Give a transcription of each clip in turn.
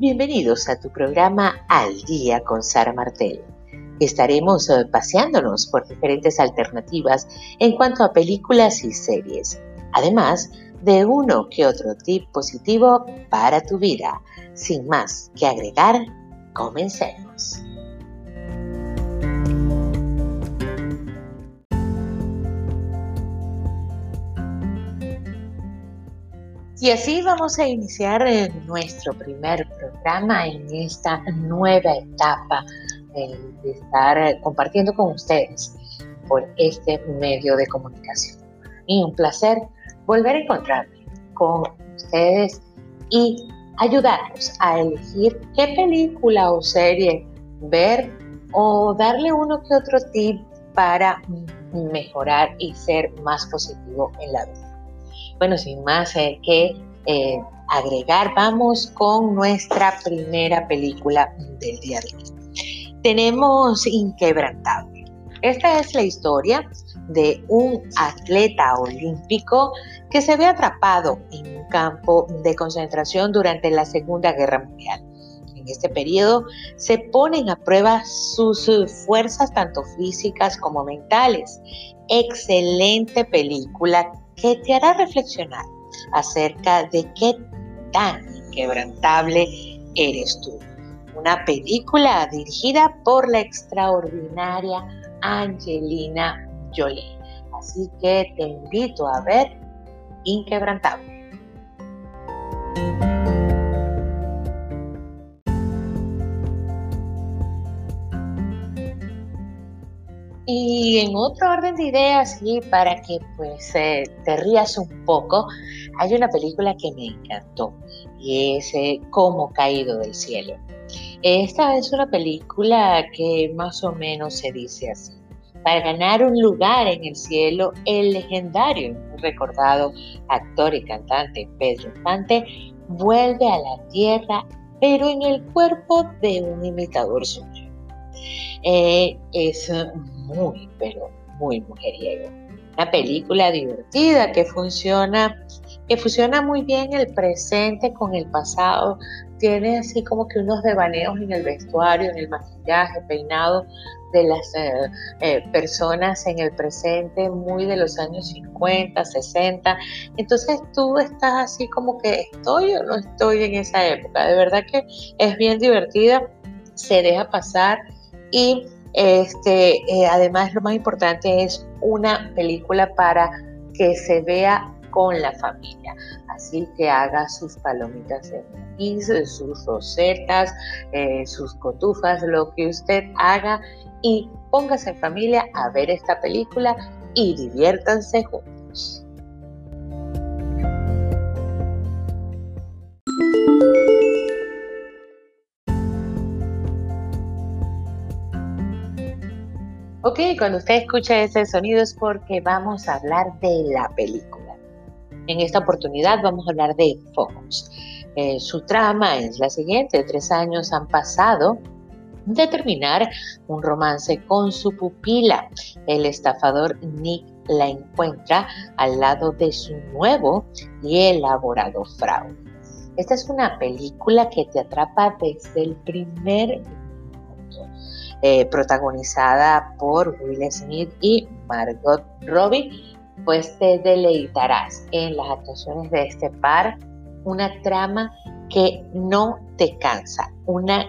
Bienvenidos a tu programa Al Día con Sara Martel. Estaremos eh, paseándonos por diferentes alternativas en cuanto a películas y series, además de uno que otro tip positivo para tu vida. Sin más que agregar, comencemos. Y así vamos a iniciar eh, nuestro primer programa en esta nueva etapa de estar eh, compartiendo con ustedes por este medio de comunicación. Y un placer volver a encontrarme con ustedes y ayudarnos a elegir qué película o serie ver o darle uno que otro tip para mejorar y ser más positivo en la vida. Bueno, sin más que eh, agregar, vamos con nuestra primera película del día de hoy. Tenemos Inquebrantable. Esta es la historia de un atleta olímpico que se ve atrapado en un campo de concentración durante la Segunda Guerra Mundial. En este periodo se ponen a prueba sus fuerzas tanto físicas como mentales. Excelente película que te hará reflexionar acerca de qué tan inquebrantable eres tú. Una película dirigida por la extraordinaria Angelina Jolie. Así que te invito a ver Inquebrantable. Y en otro orden de ideas, y para que pues eh, te rías un poco, hay una película que me encantó y es eh, Como caído del cielo. Esta es una película que más o menos se dice así. Para ganar un lugar en el cielo, el legendario recordado actor y cantante Pedro Infante vuelve a la tierra, pero en el cuerpo de un imitador suyo. Eh, es muy, pero muy mujeriego. Una película divertida que funciona, que funciona muy bien el presente con el pasado. Tiene así como que unos devaneos en el vestuario, en el maquillaje, peinado de las eh, eh, personas en el presente, muy de los años 50, 60. Entonces tú estás así como que estoy o no estoy en esa época. De verdad que es bien divertida, se deja pasar y este, eh, además, lo más importante es una película para que se vea con la familia. Así que haga sus palomitas de maíz, sus rosetas, eh, sus cotufas, lo que usted haga y póngase en familia a ver esta película y diviértanse juntos. Ok, cuando usted escucha ese sonido es porque vamos a hablar de la película. En esta oportunidad vamos a hablar de Focus. Eh, su trama es la siguiente. Tres años han pasado de terminar un romance con su pupila. El estafador Nick la encuentra al lado de su nuevo y elaborado fraude. Esta es una película que te atrapa desde el primer eh, protagonizada por Will Smith y Margot Robbie, pues te deleitarás en las actuaciones de este par, una trama que no te cansa, una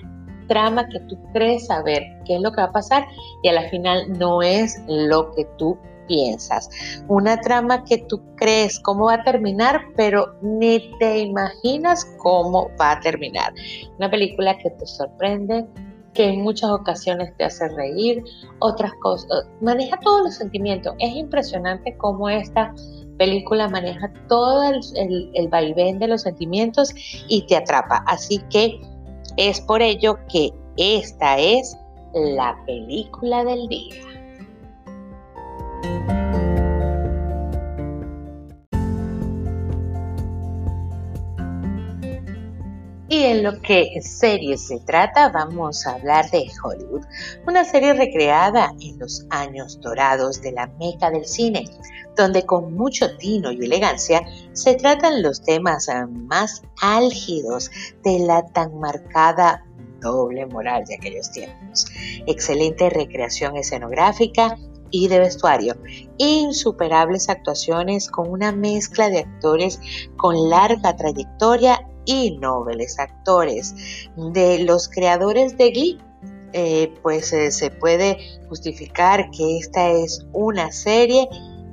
trama que tú crees saber qué es lo que va a pasar y a la final no es lo que tú piensas. Una trama que tú crees cómo va a terminar, pero ni te imaginas cómo va a terminar. Una película que te sorprende, que en muchas ocasiones te hace reír, otras cosas, maneja todos los sentimientos. Es impresionante cómo esta película maneja todo el, el, vaivén de los sentimientos y te atrapa. Así que es por ello que esta es la película del día. En lo que serie se trata, vamos a hablar de Hollywood, una serie recreada en los años dorados de la meca del cine, donde con mucho tino y elegancia se tratan los temas más álgidos de la tan marcada doble moral de aquellos tiempos. Excelente recreación escenográfica y de vestuario, insuperables actuaciones con una mezcla de actores con larga trayectoria y nobles actores. De los creadores de Glee, eh, pues eh, se puede justificar que esta es una serie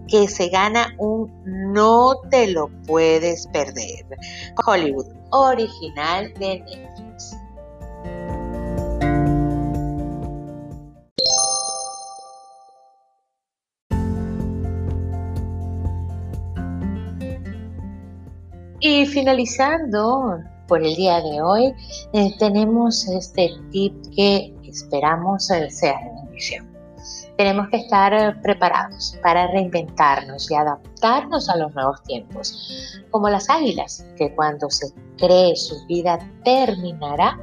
que se gana un no te lo puedes perder. Hollywood, original de Netflix. Y finalizando por el día de hoy, eh, tenemos este tip que esperamos eh, sea de bendición. Tenemos que estar eh, preparados para reinventarnos y adaptarnos a los nuevos tiempos, como las águilas, que cuando se cree su vida terminará,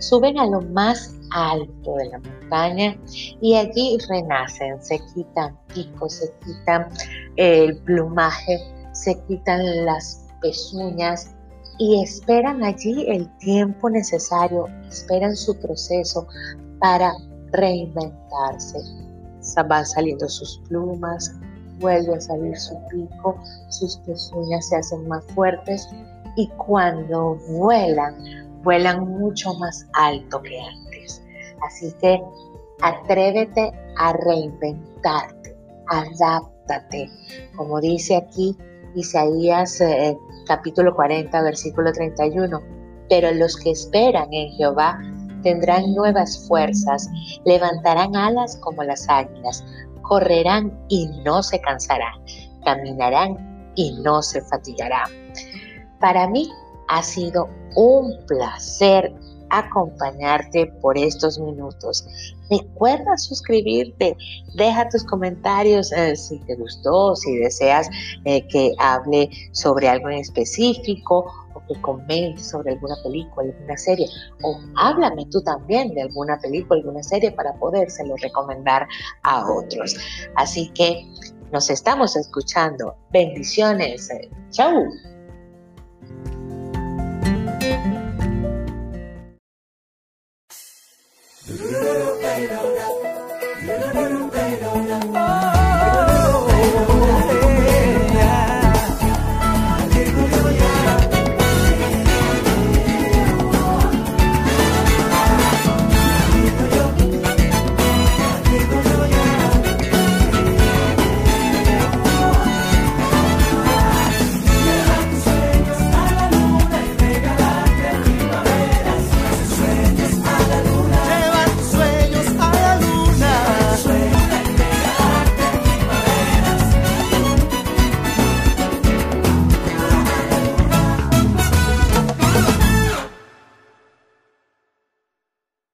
suben a lo más alto de la montaña y allí renacen, se quitan picos, se quitan el plumaje, se quitan las pezuñas y esperan allí el tiempo necesario, esperan su proceso para reinventarse. Van saliendo sus plumas, vuelve a salir su pico, sus pezuñas se hacen más fuertes y cuando vuelan, vuelan mucho más alto que antes. Así que atrévete a reinventarte, adáptate. Como dice aquí Isaías eh, capítulo 40, versículo 31. Pero los que esperan en Jehová tendrán nuevas fuerzas, levantarán alas como las águilas, correrán y no se cansarán, caminarán y no se fatigarán. Para mí ha sido un placer acompañarte por estos minutos. Recuerda suscribirte, deja tus comentarios eh, si te gustó, si deseas eh, que hable sobre algo en específico o que comente sobre alguna película, alguna serie, o háblame tú también de alguna película, alguna serie para podérselo recomendar a otros. Así que nos estamos escuchando. Bendiciones. Chau.